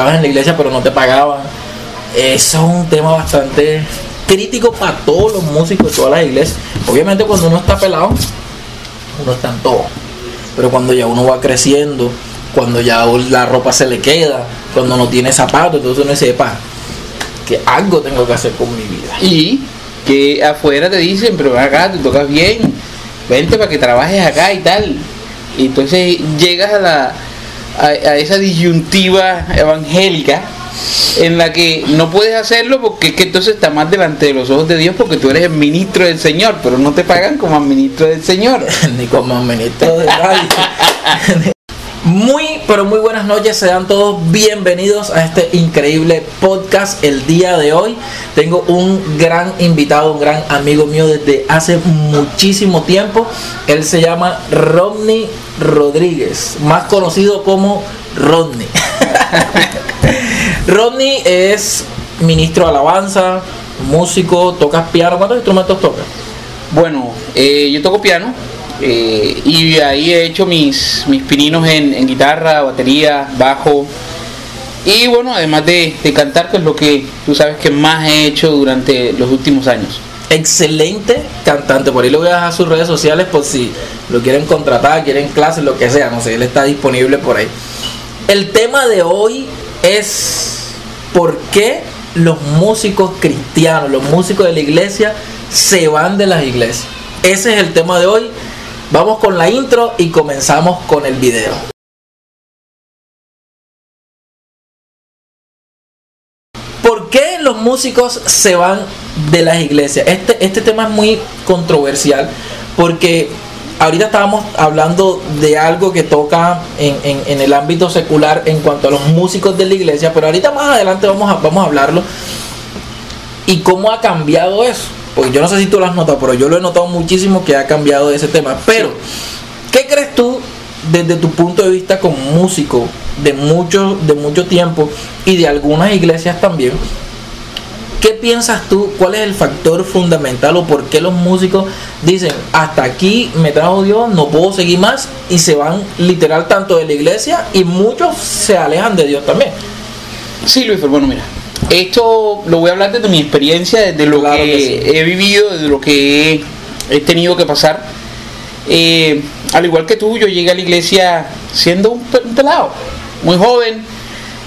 estabas en la iglesia pero no te pagaban. Eso es un tema bastante crítico para todos los músicos de todas las iglesias. Obviamente cuando uno está pelado, uno está en todo. Pero cuando ya uno va creciendo, cuando ya la ropa se le queda, cuando no tiene zapatos, entonces uno dice, pa, que algo tengo que hacer con mi vida. Y que afuera te dicen, pero acá te tocas bien, vente para que trabajes acá y tal. Y entonces llegas a la a, esa disyuntiva evangélica en la que no puedes hacerlo porque es que entonces está más delante de los ojos de Dios porque tú eres el ministro del Señor, pero no te pagan como ministro del Señor. Ni como ministro de nadie. Muy, pero muy buenas noches, sean todos bienvenidos a este increíble podcast. El día de hoy tengo un gran invitado, un gran amigo mío desde hace muchísimo tiempo. Él se llama Rodney Rodríguez, más conocido como Rodney. Rodney es ministro de alabanza, músico, tocas piano. ¿Cuántos instrumentos tocas? Bueno, eh, yo toco piano eh, y ahí he hecho mis, mis pininos en, guitarra, batería, bajo. Y bueno, además de, cantar, que es lo que tú sabes que más he hecho durante los últimos años. Excelente cantante, por ahí lo voy a dejar a sus redes sociales por si lo quieren contratar, quieren clases, lo que sea, no sé, él está disponible por ahí. El tema de hoy es por qué los músicos cristianos, los músicos de la iglesia, se van de las iglesias. Ese es el tema de hoy. Vamos con la intro y comenzamos con el video. ¿Por qué los músicos se van de las iglesias? Este, este tema es muy controversial porque ahorita estábamos hablando de algo que toca en, en, el ámbito secular en cuanto a los músicos de la iglesia, pero ahorita más adelante vamos a, vamos a hablarlo y cómo ha cambiado eso. Porque yo no sé si tú lo has notado, pero yo lo he notado muchísimo que ha cambiado ese tema. Pero, ¿qué crees tú desde tu punto de vista como músico de mucho, de mucho tiempo y de algunas iglesias también? ¿Qué piensas tú? ¿Cuál es el factor fundamental o por qué los músicos dicen hasta aquí me trajo Dios, no puedo seguir más y se van literal tanto de la iglesia y muchos se alejan de Dios también? Sí, Luis, bueno, mira, esto lo voy a hablar desde mi experiencia, desde lo que, he vivido, desde lo que he, tenido que pasar. Eh, al igual que tú, yo llegué a la iglesia siendo un, pelado, muy joven,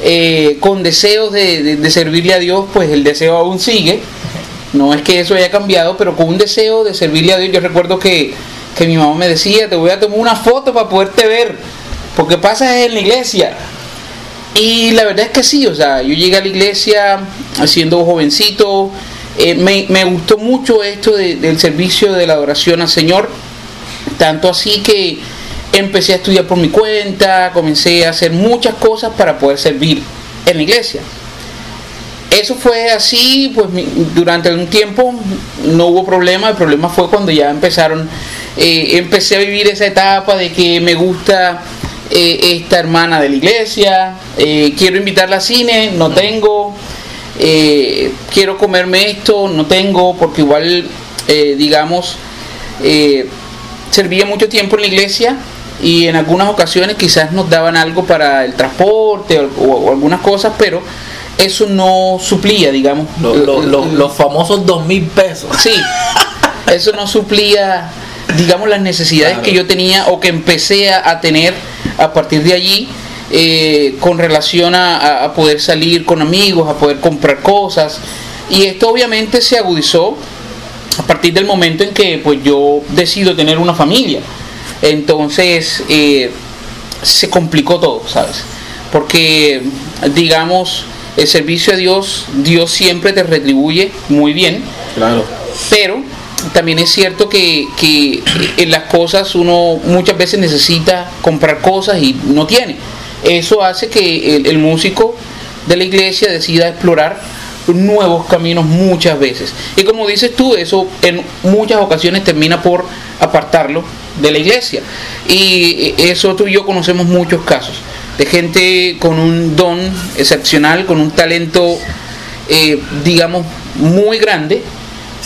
eh, con deseos de, servirle a Dios, pues el deseo aún sigue. No es que eso haya cambiado, pero con un deseo de servirle a Dios. Yo recuerdo que, que mi mamá me decía, te voy a tomar una foto para poderte ver, porque pasas en la iglesia. Y la verdad es que sí, o sea, yo llegué a la iglesia siendo jovencito, eh, me, gustó mucho esto del servicio de la adoración al Señor, tanto así que empecé a estudiar por mi cuenta, comencé a hacer muchas cosas para poder servir en la iglesia. Eso fue así, pues durante un tiempo no hubo problema, el problema fue cuando ya empezaron, eh, empecé a vivir esa etapa de que me gusta eh, esta hermana de la iglesia, eh, quiero invitarla a cine, no tengo, eh, quiero comerme esto, no tengo, porque igual, digamos, servía mucho tiempo en la iglesia y en algunas ocasiones quizás nos daban algo para el transporte o, algunas cosas, pero eso no suplía, digamos. los famosos dos mil pesos. Sí, eso no suplía, digamos, las necesidades que yo tenía o que empecé a tener a partir de allí eh, con relación a, poder salir con amigos, a poder comprar cosas. Y esto obviamente se agudizó a partir del momento en que pues yo decido tener una familia. Entonces eh, se complicó todo, ¿sabes? Porque digamos, el servicio a Dios, Dios siempre te retribuye muy bien. Claro. Pero también es cierto que, en las cosas uno muchas veces necesita comprar cosas y no tiene. Eso hace que el, músico de la iglesia decida explorar nuevos caminos muchas veces. Y como dices tú, eso en muchas ocasiones termina por apartarlo de la iglesia. Y eso tú y yo conocemos muchos casos de gente con un don excepcional, con un talento, eh, digamos, muy grande,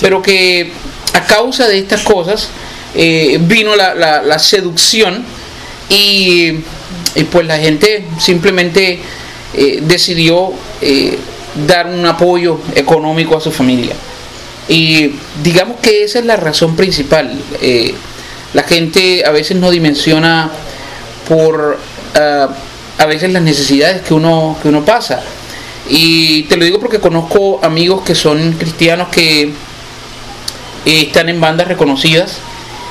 pero que a causa de estas cosas eh, vino la, seducción y, pues la gente simplemente eh, decidió eh, dar un apoyo económico a su familia. Y digamos que esa es la razón principal. La gente a veces no dimensiona por ah, a veces las necesidades que uno, que uno pasa. Y te lo digo porque conozco amigos que son cristianos que están en bandas reconocidas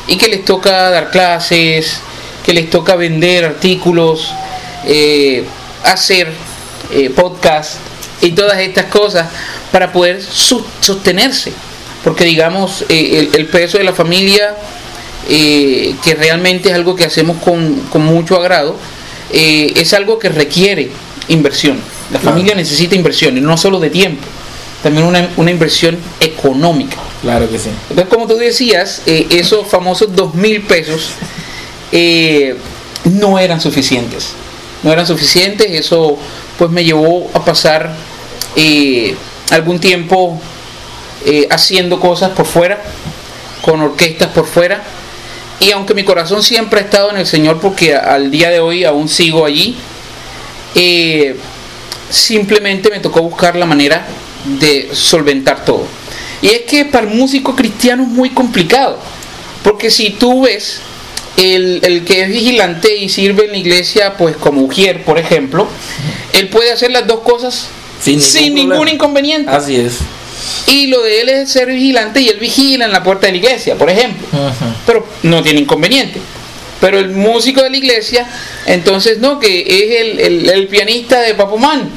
y que les toca dar clases, que les toca vender artículos, eh, hacer eh, podcast y todas estas cosas para poder sostenerse. Porque digamos, eh, el, peso de la familia, que realmente es algo que hacemos con, con mucho agrado, es algo que requiere inversión. La familia necesita inversión, y no solo de tiempo, también una, una, inversión económica. Claro que sí. Entonces, como tú decías, esos famosos dos mil pesos no eran suficientes no eran suficientes. Eso pues me llevó a pasar eh, algún tiempo eh, haciendo cosas por fuera, con orquestas por fuera. Y aunque mi corazón siempre ha estado en el Señor, porque al día de hoy aún sigo allí, eh, simplemente me tocó buscar la manera de solventar todo. Y es que para el músico cristiano es muy complicado, porque si tú ves el, que es vigilante y sirve en la iglesia, pues como Ujier, por ejemplo, él puede hacer las dos cosas sin, ningún, inconveniente. Así es. Y lo de él es ser vigilante y él vigila en la puerta de la iglesia, por ejemplo. Pero no tiene inconveniente. Pero el músico de la iglesia, entonces no, que es el, el pianista de Papomán.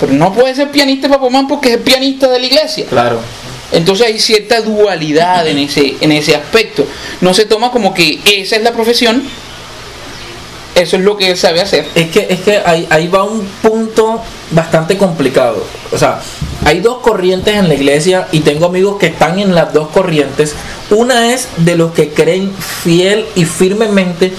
Pero no puede ser pianista de Papomán porque es el pianista de la iglesia. Claro. Entonces hay cierta dualidad en ese, en ese aspecto. No se toma como que esa es la profesión, eso es lo que él sabe hacer. Es que, es que ahí, va un punto bastante complicado. O sea, hay dos corrientes en la iglesia y tengo amigos que están en las dos corrientes. Una es de los que creen fiel y firmemente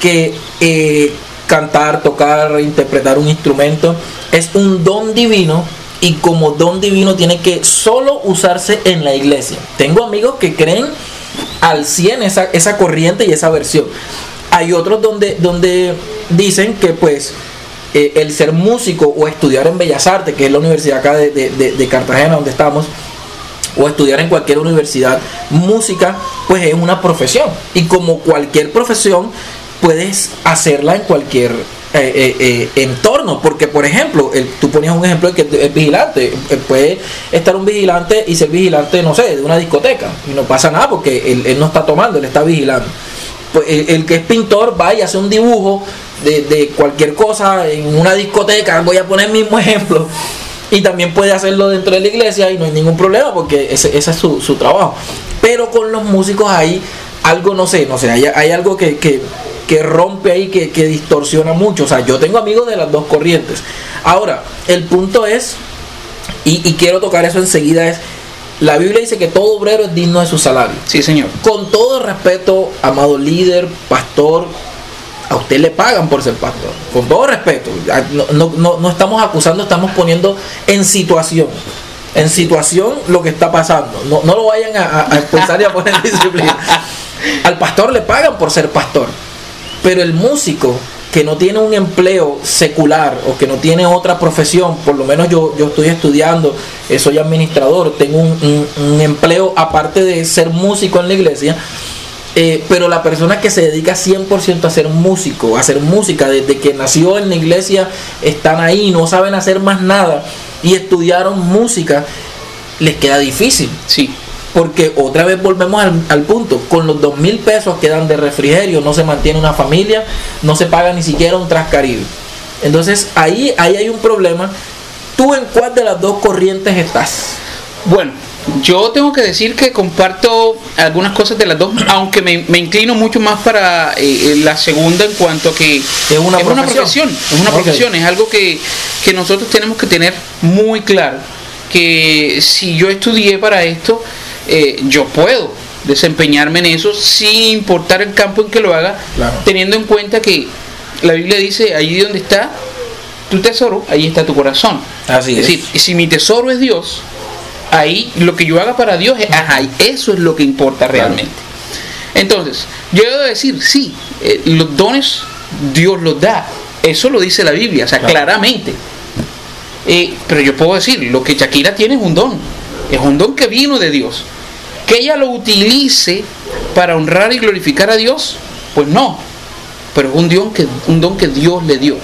que eh, cantar, tocar, interpretar un instrumento es un don divino y como don divino tiene que solo usarse en la iglesia. Tengo amigos que creen al 100 esa, esa corriente y esa versión. Hay otros donde, donde dicen que pues eh, el ser músico o estudiar en Bellas Artes, que es la universidad acá de, de Cartagena donde estamos, o estudiar en cualquier universidad, música pues es una profesión. Y como cualquier profesión, puedes hacerla en cualquier eh, eh, eh, entorno. Porque, por ejemplo, tú ponías un ejemplo de que es vigilante. puede estar un vigilante y ser vigilante, no sé, de una discoteca. Y no pasa nada porque él, no está tomando, él está vigilando. Pues el, que es pintor va y hace un dibujo de, cualquier cosa en una discoteca. Voy a poner el mismo ejemplo. Y también puede hacerlo dentro de la iglesia y no hay ningún problema porque ese, es su, trabajo. Pero con los músicos hay algo, no sé, no sé, hay, hay algo que que rompe ahí, que, que distorsiona mucho. O sea, yo tengo amigos de las dos corrientes. Ahora, el punto es, y, quiero tocar eso enseguida, es, la Biblia dice que todo obrero es digno de su salario. Sí, señor. Con todo respeto, amado líder, pastor, a usted le pagan por ser pastor. Con todo respeto. No, no, no estamos acusando, estamos poniendo en situación. En situación lo que está pasando. No, no lo vayan a, a expulsar y a poner disciplina. Al pastor le pagan por ser pastor. Pero el músico que no tiene un empleo secular o que no tiene otra profesión, por lo menos yo, yo estoy estudiando, eh, soy administrador, tengo un, empleo aparte de ser músico en la iglesia, eh, pero la persona que se dedica 100% a ser músico, a hacer música, desde que nació en la iglesia, están ahí, no saben hacer más nada y estudiaron música, les queda difícil. Sí. Porque otra vez volvemos al, punto, con los dos mil pesos que dan de refrigerio no se mantiene una familia, no se paga ni siquiera un trascaribe. Entonces ahí, ahí hay un problema. ¿Tú en cuál de las dos corrientes estás? Bueno, yo tengo que decir que comparto algunas cosas de las dos, aunque me, inclino mucho más para eh, eh, la segunda en cuanto a que es una, profesión. es una profesión, es algo que, que nosotros tenemos que tener muy claro, que si yo estudié para esto, eh, yo puedo desempeñarme en eso sin importar el campo en que lo haga, teniendo en cuenta que la Biblia dice, allí donde está tu tesoro, ahí está tu corazón. Así es. decir, si mi tesoro es Dios, ahí lo que yo haga para Dios, es, ajá, eso es lo que importa realmente. Entonces, yo debo decir, sí, eh, los dones Dios los da. Eso lo dice la Biblia, o sea, claramente. Eh, pero yo puedo decir, lo que Shakira tiene es un don, es un don que vino de Dios. Que ella lo utilice para honrar y glorificar a Dios, pues no, pero es un don que, un don que Dios le dio.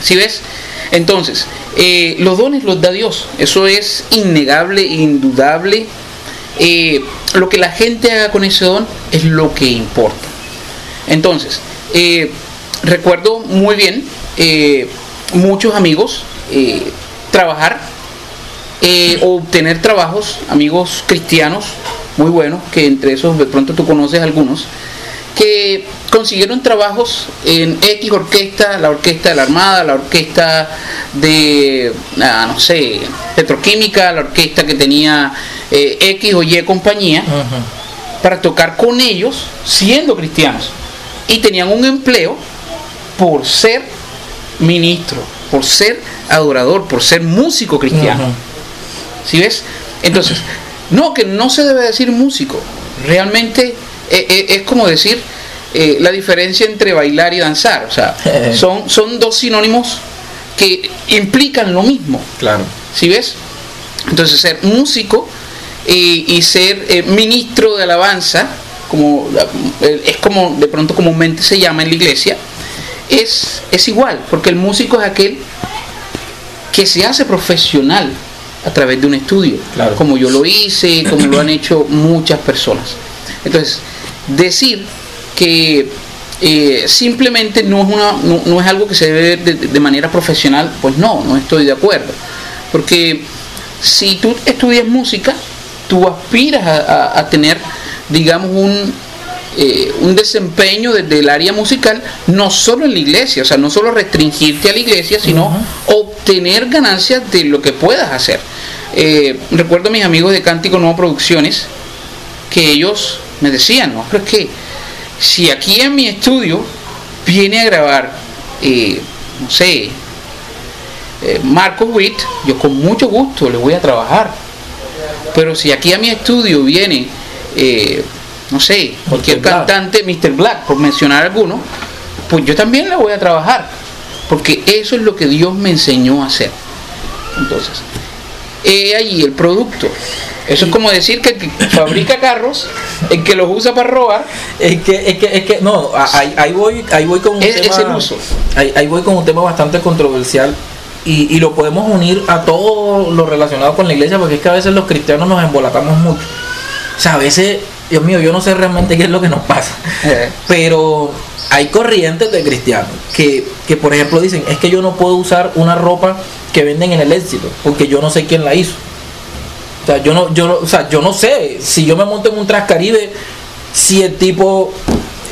¿Sí ves? Entonces, eh, los dones los da Dios, eso es innegable, indudable. Eh, lo que la gente haga con ese don es lo que importa. Entonces, eh, recuerdo muy bien muchos amigos trabajar o obtener trabajos, amigos cristianos muy buenos, que entre esos de pronto tú conoces algunos, que consiguieron trabajos en X orquesta, la orquesta de la Armada, la orquesta de, ah, no sé, Petroquímica, la orquesta que tenía eh, X o Y compañía, para tocar con ellos siendo cristianos. Y tenían un empleo por ser ministro, por ser adorador, por ser músico cristiano. ¿Sí ves? Entonces, no, que no se debe decir músico. Realmente eh, eh, es como decir eh, la diferencia entre bailar y danzar. O sea, son, son dos sinónimos que implican lo mismo. Claro. ¿Sí ves? Entonces, ser músico y ser ministro de alabanza, como es como de pronto comúnmente se llama en la iglesia, es, es igual, porque el músico es aquel que se hace profesional a través de un estudio, como yo lo hice, como lo han hecho muchas personas. Entonces, decir que eh, simplemente no es, una, no, es algo que se debe ver de, manera profesional, pues no, no estoy de acuerdo. Porque si tú estudias música, tú aspiras a, tener, digamos, un, eh, un desempeño desde el área musical, no solo en la iglesia, o sea, no solo restringirte a la iglesia, sino obtener ganancias de lo que puedas hacer. Eh, recuerdo a mis amigos de Cántico Nuevo Producciones que ellos me decían, no, pero es que si aquí en mi estudio viene a grabar, eh, no sé, eh, Marcos Witt, yo con mucho gusto le voy a trabajar. Pero si aquí a mi estudio viene, eh, no sé, cualquier cantante, Mr. Black, por mencionar alguno, pues yo también le voy a trabajar. Porque eso es lo que Dios me enseñó a hacer. Entonces, he ahí el producto. Eso es como decir que el que fabrica carros, el que los usa para robar. Es que, es que, es que no, ahí, voy, ahí voy con un tema. uso. Ahí, voy con un tema bastante controversial. Y, lo podemos unir a todo lo relacionado con la iglesia, porque es que a veces los cristianos nos embolatamos mucho. O sea, a veces, Dios mío, yo no sé realmente qué es lo que nos pasa. Eh. Pero hay corrientes de cristianos que, que, por ejemplo, dicen, es que yo no puedo usar una ropa que venden en el éxito, porque yo no sé quién la hizo. O sea, yo no, yo o sea, yo no sé si yo me monto en un Transcaribe, si el tipo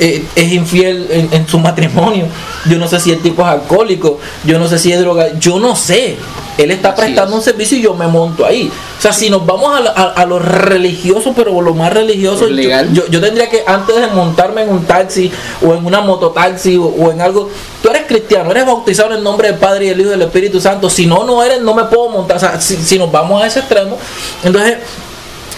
eh, es infiel en, su matrimonio, yo no sé si el tipo es alcohólico, yo no sé si es droga, yo no sé. Él está prestando un servicio y yo me monto ahí. O sea, si nos vamos a, a, lo religioso, pero lo más religioso, yo, yo, tendría que antes de montarme en un taxi o en una mototaxi o, o en algo, eres cristiano, eres bautizado en el nombre del Padre y del Hijo y del Espíritu Santo. Si no, no eres, no me puedo montar. Si, nos vamos a ese extremo, entonces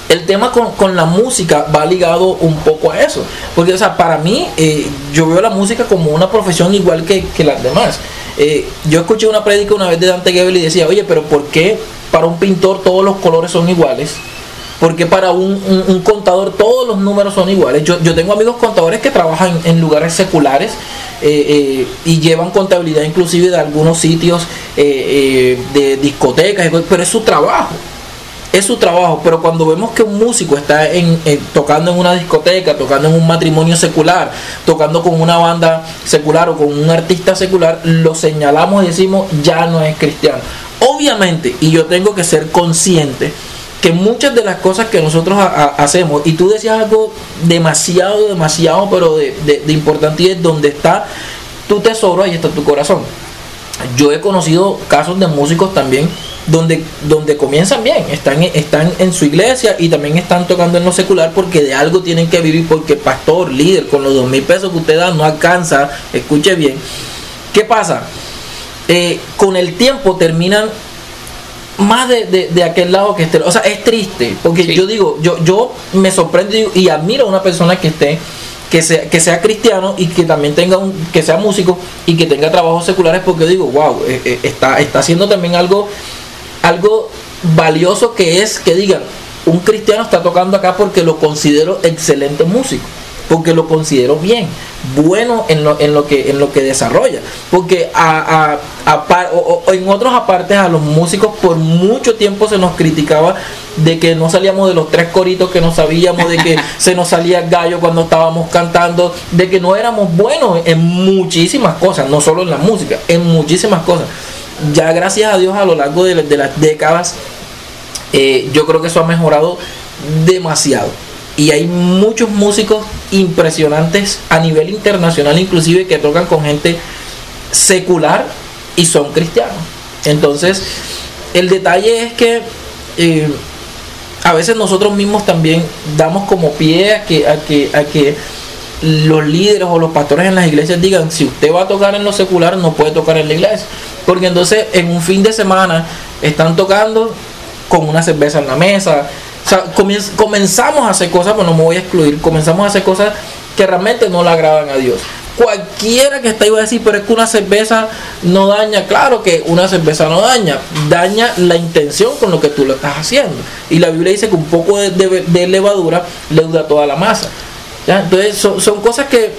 el tema con, la música va ligado un poco a eso. Porque, o sea, para mí, eh, yo veo la música como una profesión igual que, las demás. Eh, yo escuché una prédica una vez de Dante Gebel y decía, oye, pero ¿por qué para un pintor todos los colores son iguales? Porque para un, contador todos los números son iguales. Yo, tengo amigos contadores que trabajan en lugares seculares eh, y llevan contabilidad inclusive de algunos sitios de discotecas, pero es su trabajo es su trabajo, pero cuando vemos que un músico está tocando en una discoteca, tocando en un matrimonio secular, tocando con una banda secular o con un artista secular, lo señalamos y decimos ya no es cristiano. Obviamente, y yo tengo que ser consciente que muchas de las cosas que nosotros hacemos, y tú decías algo demasiado, demasiado, pero de, de importante y es donde está tu tesoro, ahí está tu corazón. Yo he conocido casos de músicos también donde, donde comienzan bien, están, están en su iglesia y también están tocando en lo secular porque de algo tienen que vivir, porque pastor, líder, con los dos mil pesos que usted da no alcanza, escuche bien. ¿Qué pasa? Eh, con el tiempo terminan más de, aquel lado que esté. O sea, es triste, porque yo digo, yo, yo me sorprendo y admiro a una persona que esté que sea, que sea cristiano y que también tenga un, que sea músico y que tenga trabajos seculares porque digo, wow, eh, eh, está, está haciendo también algo, algo valioso que es que digan, un cristiano está tocando acá porque lo considero excelente músico porque lo considero bien, bueno en lo, en lo, que, en lo que desarrolla. Porque a, en otros apartes a los músicos por mucho tiempo se nos criticaba de que no salíamos de los tres coritos que no sabíamos, de que se nos salía gallo cuando estábamos cantando, de que no éramos buenos en muchísimas cosas, no solo en la música, en muchísimas cosas. Ya gracias a Dios a lo largo de, las décadas, eh, yo creo que eso ha mejorado demasiado y hay muchos músicos impresionantes a nivel internacional inclusive que tocan con gente secular y son cristianos. Entonces el detalle es que eh, a veces nosotros mismos también damos como pie a que, a que, a que los líderes o los pastores en las iglesias digan si usted va a tocar en lo secular no puede tocar en la iglesia. Porque entonces en un fin de semana están tocando con una cerveza en la mesa o sea, comenzamos a hacer cosas, pues no me voy a excluir, comenzamos a hacer cosas que realmente no le agradan a Dios. Cualquiera que está iba a decir, pero es que una cerveza no daña. Claro que una cerveza no daña, daña la intención con lo que tú lo estás haciendo. Y la Biblia dice que un poco de, levadura leuda toda la masa. Entonces son, son cosas que,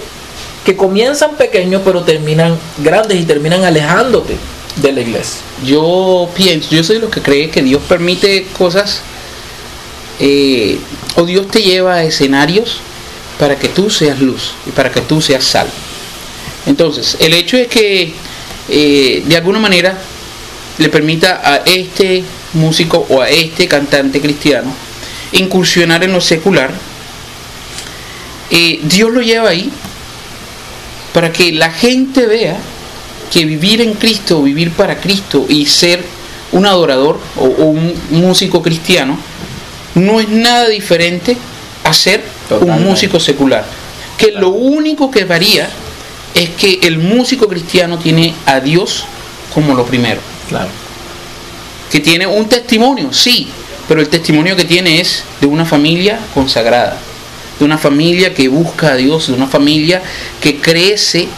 que comienzan pequeños, pero terminan grandes y terminan alejándote de la iglesia. Yo pienso, yo soy lo que cree que Dios permite cosas eh, o Dios te lleva a escenarios para que tú seas luz y para que tú seas sal. Entonces, el hecho es que eh, de alguna manera le permita a este músico o a este cantante cristiano incursionar en lo secular, eh, Dios lo lleva ahí para que la gente vea que vivir en Cristo, vivir para Cristo y ser un adorador o un músico cristiano, no es nada diferente a ser un músico secular. Que lo único que varía es que el músico cristiano tiene a Dios como lo primero. Claro. Que tiene un testimonio, sí, pero el testimonio que tiene es de una familia consagrada, de una familia que busca a Dios, de una familia que crece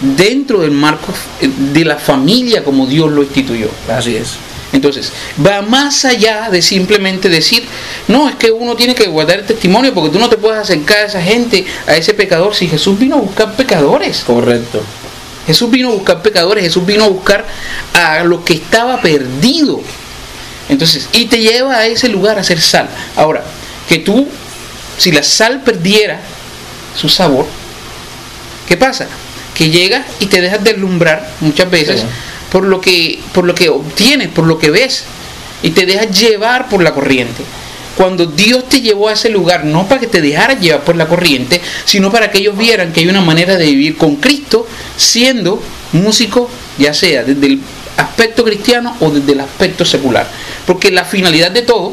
dentro del marco de la familia como Dios lo instituyó. Así es. Entonces, va más allá de simplemente decir, no, es que uno tiene que guardar el testimonio porque tú no te puedes acercar a esa gente, a ese pecador, si Jesús vino a buscar pecadores. Correcto. Jesús vino a buscar pecadores, Jesús vino a buscar a lo que estaba perdido. Entonces, y te lleva a ese lugar a ser sal. Ahora, que tú, si la sal perdiera su sabor, ¿qué pasa? Que llegas y te dejas deslumbrar muchas veces por lo que, por lo que obtienes, por lo que ves, y te dejas llevar por la corriente. Cuando Dios te llevó a ese lugar, no para que te dejaras llevar por la corriente, sino para que ellos vieran que hay una manera de vivir con Cristo siendo músico, ya sea desde el aspecto cristiano o desde el aspecto secular. Porque la finalidad de todo,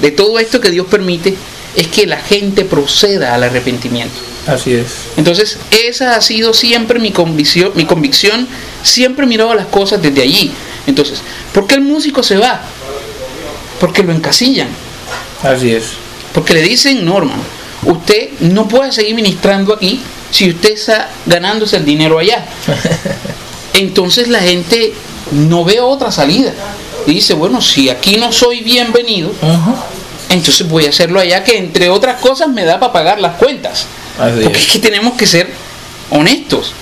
de todo esto que Dios permite, es que la gente proceda al arrepentimiento. Así es. Entonces, esa ha sido siempre mi convicción, mi convicción, siempre he mirado las cosas desde allí. Entonces, ¿por qué el músico se va? Porque lo encasillan. Así es. Porque le dicen, no, hermano, usted no puede seguir ministrando aquí si usted está ganándose el dinero allá. Entonces la gente no ve otra salida. Y dice, bueno, si aquí no soy bienvenido, entonces voy a hacerlo allá, que entre otras cosas me da para pagar las cuentas. Porque es. que tenemos que ser honestos,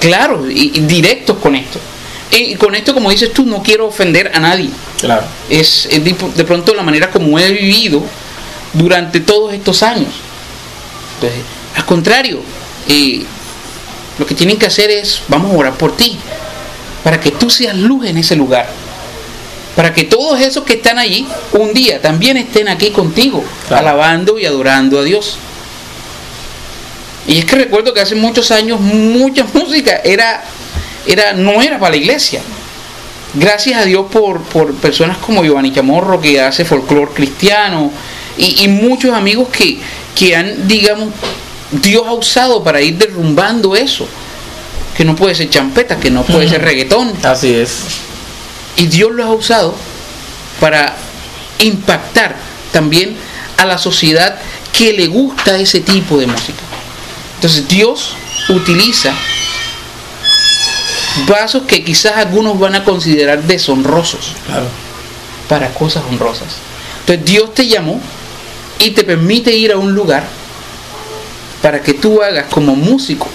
claros y, directos con esto. Y con esto, como dices tú, no quiero ofender a nadie. Claro. Es, de, pronto la manera como he vivido durante todos estos años. Entonces, al contrario, eh, lo que tienen que hacer es, vamos a orar por ti, para que tú seas luz en ese lugar. Para que todos esos que están allí un día también estén aquí contigo, alabando y adorando a Dios. Y es que recuerdo que hace muchos años mucha música era, era, no era para la iglesia. Gracias a Dios por, personas como Giovanni Chamorro que hace folclore cristiano y, muchos amigos que, que han, digamos, Dios ha usado para ir derrumbando eso. Que no puede ser champeta, que no puede ser reggaetón. Así es. Y Dios lo ha usado para impactar también a la sociedad que le gusta ese tipo de música Entonces Dios utiliza vasos que quizás algunos van a considerar deshonrosos para cosas honrosas. Entonces Dios te llamó y te permite ir a un lugar para que tú hagas como músico,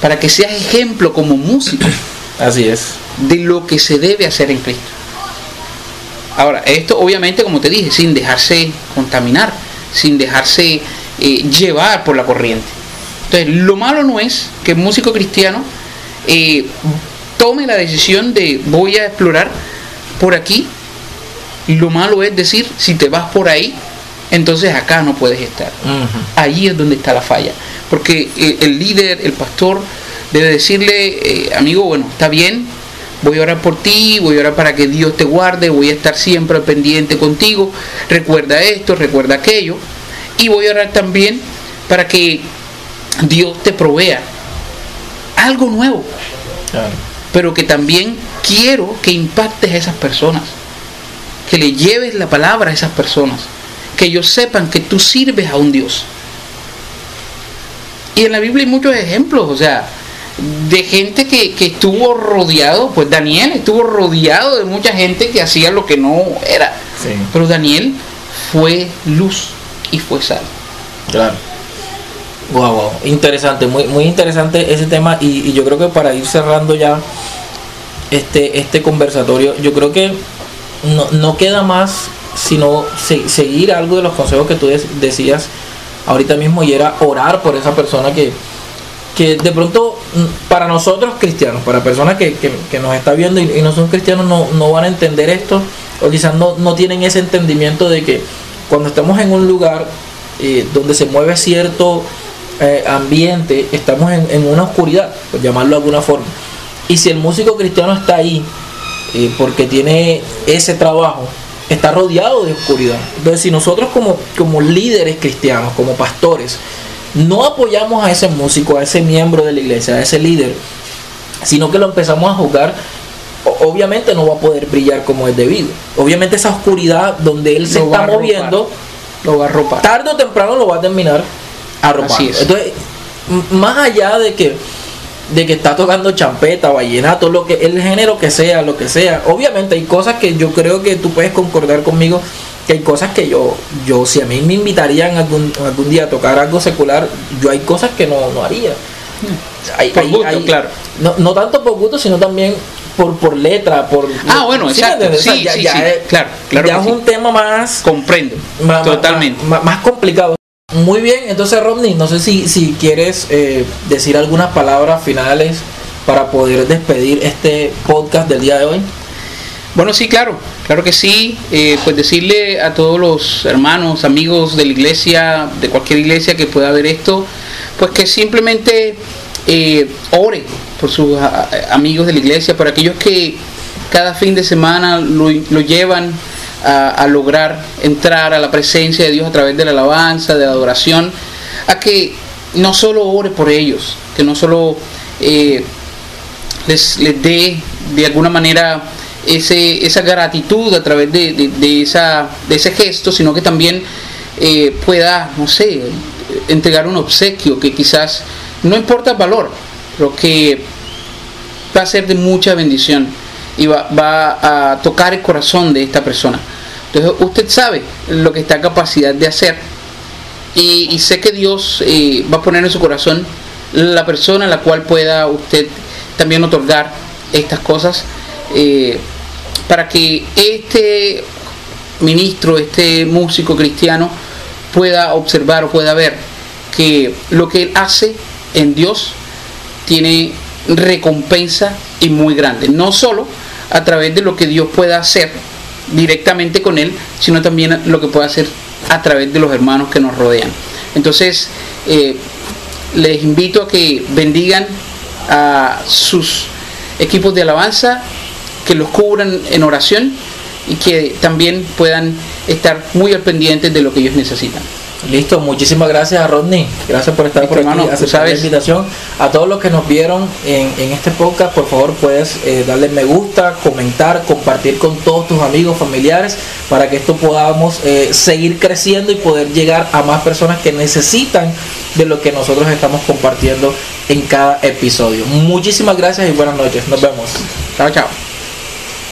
para que seas ejemplo como músico. Así es. De lo que se debe hacer en Cristo. Ahora, esto obviamente, como te dije, sin dejarse contaminar, sin dejarse eh, llevar por la corriente. Entonces, lo malo no es que el músico cristiano eh, tome la decisión de voy a explorar por aquí. Lo malo es decir, si te vas por ahí, entonces acá no puedes estar. Allí es donde está la falla. Porque eh, el líder, el pastor, debe decirle, amigo, bueno, está bien, voy a orar por ti, voy a orar para que Dios te guarde, voy a estar siempre pendiente contigo, recuerda esto, recuerda aquello, y voy a orar también para que Dios te provea algo nuevo, pero que también quiero que impactes a esas personas, que le lleves la palabra a esas personas, que ellos sepan que tú sirves a un Dios. Y en la Biblia hay muchos ejemplos, o sea, de gente que, estuvo rodeado, pues Daniel estuvo rodeado de mucha gente que hacía lo que no era. Pero Daniel fue luz y fue sal. Claro. Wow, wow. Interesante, muy, muy interesante ese tema. Y, yo creo que para ir cerrando ya este, este conversatorio, yo creo que no, queda más sino seguir algo de los consejos que tú decías ahorita mismo y era orar por esa persona que, que de pronto mm, para nosotros cristianos, para personas que, nos está viendo y, no son cristianos, no, van a entender esto, o quizás no, no tienen ese entendimiento de que cuando estamos en un lugar eh, donde se mueve cierto eh, ambiente, estamos en, una oscuridad, por llamarlo de alguna forma. Y si el músico cristiano está ahí, eh, porque tiene ese trabajo, está rodeado de oscuridad. Entonces, si nosotros como, como líderes cristianos, como pastores, no apoyamos a ese músico, a ese miembro de la iglesia, a ese líder, sino que lo empezamos a juzgar, obviamente no va a poder brillar como es debido. Obviamente esa oscuridad donde él se está moviendo, lo va a ropar. Tarde o temprano lo va a terminar arropando. Entonces, más allá de que de que está tocando champeta, vallenato, lo que el género que sea, lo que sea. Obviamente hay cosas que yo creo que tú puedes concordar conmigo que hay cosas que yo, yo si a mí me invitarían algún, algún día a tocar algo secular, yo hay cosas que no, no haría. por gusto, claro. No, no tanto por gusto, sino también por, por letra, por... Ah, bueno, exacto. Sí, ya, es, claro, claro. Ya es un tema más... Comprendo. totalmente. Más, complicado. Muy bien, entonces Rodney, no sé si, si quieres eh, decir algunas palabras finales para poder despedir este podcast del día de hoy. Bueno, sí, claro, claro que sí. Eh, pues decirle a todos los hermanos, amigos de la iglesia, de cualquier iglesia que pueda ver esto, pues que simplemente eh, ore por sus amigos de la iglesia, por aquellos que cada fin de semana lo, llevan a, lograr entrar a la presencia de Dios a través de la alabanza, de la adoración, a que no solo ore por ellos, que no solo eh, les, les dé de alguna manera ese, esa gratitud a través de, esa, de ese gesto, sino que también eh, pueda, no sé, entregar un obsequio que quizás no importa el valor, pero que va a ser de mucha bendición y va, va a tocar el corazón de esta persona. Entonces usted sabe lo que está en capacidad de hacer y, sé que Dios eh, va a poner en su corazón la persona a la cual pueda usted también otorgar estas cosas. Eh, para que este ministro, este músico cristiano pueda observar o pueda ver que lo que él hace en Dios tiene recompensa y muy grande. No solo a través de lo que Dios pueda hacer directamente con él, sino también lo que puede hacer a través de los hermanos que nos rodean. Entonces, eh, les invito a que bendigan a sus equipos de alabanza que los cubran en oración y que también puedan estar muy al pendiente de lo que ellos necesitan. Listo, muchísimas gracias a Rodney. Gracias por estar por aquí, aceptar la invitación. A todos los que nos vieron en, este podcast, por favor puedes eh, darle me gusta, comentar, compartir con todos tus amigos, familiares, para que esto podamos eh, seguir creciendo y poder llegar a más personas que necesitan de lo que nosotros estamos compartiendo en cada episodio. Muchísimas gracias y buenas noches. Nos vemos. Chao, chao.